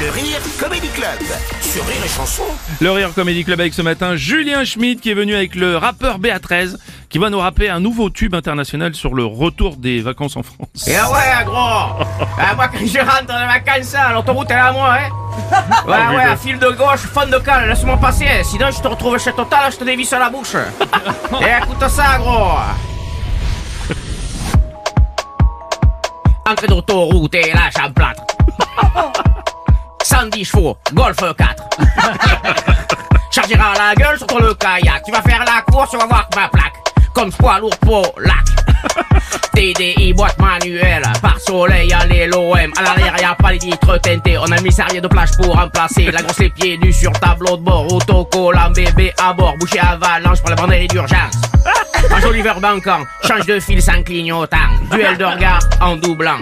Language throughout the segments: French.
Le Rire Comedy Club sur Rire et Chanson. Le Rire Comedy Club avec ce matin Julien Schmidt qui est venu avec le rappeur BA13 qui va nous rapper un nouveau tube international sur le retour des vacances en France. Et ah ouais, gros ah, Moi, quand je rentre dans les vacances, hein, l'autoroute elle est à moi, hein Ouais, ouais, à fil de gauche, fond de cale, laisse-moi passer, sinon je te retrouve chez Total, je te dévisse la bouche. Et écoute ça, gros Entrée d'autoroute et là, j'emplâtre. 110 chevaux, Golf 4. Chargera la gueule sur le kayak. Tu vas faire la course, tu vas voir ma plaque. Comme poids lourd pour lac. TDI, boîte manuelle. Par soleil, allez l'OM. À l'arrière, y a pas les titres teintés. On a mis sarrier de plage pour remplacer. La grosse les pieds nus sur tableau de bord. Autocollant, bébé à bord. Boucher avalanche pour la banderie d'urgence. Un joli verre banquant, change de fil sans clignotant, duel de regard en doublant.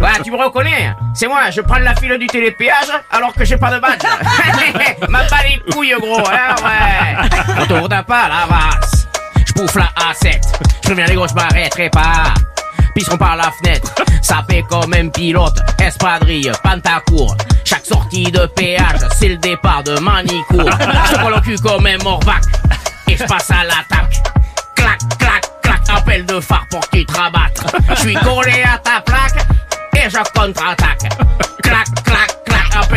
Ouais, tu me reconnais C'est moi, je prends la file du télépéage alors que j'ai pas de badge. M'a pas les couilles, gros, hein, ouais. Autour d'un pas, la vasse. Je bouffe la A7. Je reviens les gros, je m'arrêterai pas. Pisseront par la fenêtre, sapé comme un pilote, espadrille, pantacourt. Chaque sortie de péage, c'est le départ de Manicourt. Je cul comme un morvac, et je passe à l'attaque. De phare pour que tu te rabattes. Je suis collé à ta plaque, et je contre-attaque.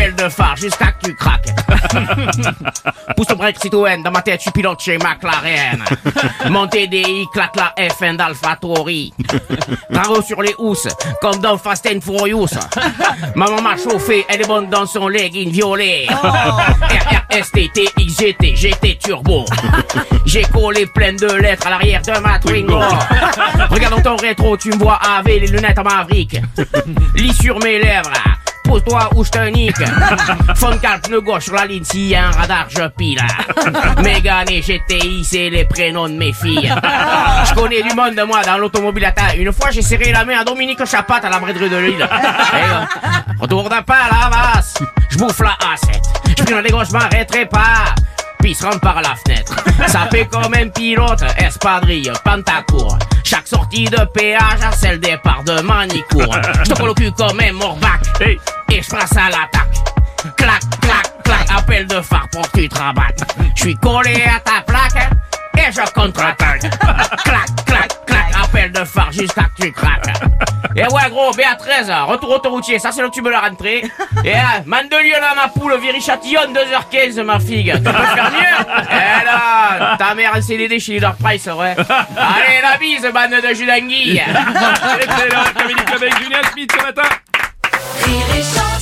Clac, clac, clac, appel de phare jusqu'à que tu craques. Pousse ton break Citroën, dans ma tête, je suis pilote chez McLaren. Mon TDI claque la F1 d'AlphaTauri. Bravo sur les housses, comme dans Fast and Furious. Maman m'a chauffé, elle est bonne dans son legging violet. RRST, TXGT, GT Turbo. J'ai collé plein de lettres à l'arrière de ma Twingo. Regarde dans ton rétro, tu me vois avec les lunettes en Maverick. Lis sur mes lèvres. Pose-toi ou je te nique. Fond cal pneu gauche sur la ligne, s'il y a un radar, je pile. Mégane et GTI, c'est les prénoms de mes filles. Je connais du monde, moi, dans l'automobile à taille. Une fois, j'ai serré la main à Dominique Chapat à la braiderie de. Et, euh, retour d'un pas à la masse. Je bouffe la A7. Je dans les gauches, je m'arrêterai pas. Puis se rentre par la fenêtre. Ça fait comme un pilote, espadrille, pantacourt. Chaque sortie de péage, c'est le départ de Manicourt. Je te colle au cul comme un morbac. Hey. Et je passe à l'attaque. Clac, clac, clac, appel de phare pour que tu te rabattes. Je suis collé à ta plaque et je contre-attaque. clac, clac, clac, appel de phare jusqu'à que tu craques. Et ouais, gros, BA13, retour autoroutier, ça c'est le tube de la rentrée. Et euh, Mandelieu à ma poule, Viry-Châtillon, 2h15, ma figue. Tu peux faire mieux Eh là, ta mère en CDD chez Leader Price, ouais. Allez, la bise, bande de jus d'anguille. Excellent, le Comedy Club avec Julien Schmidt ce matin. Et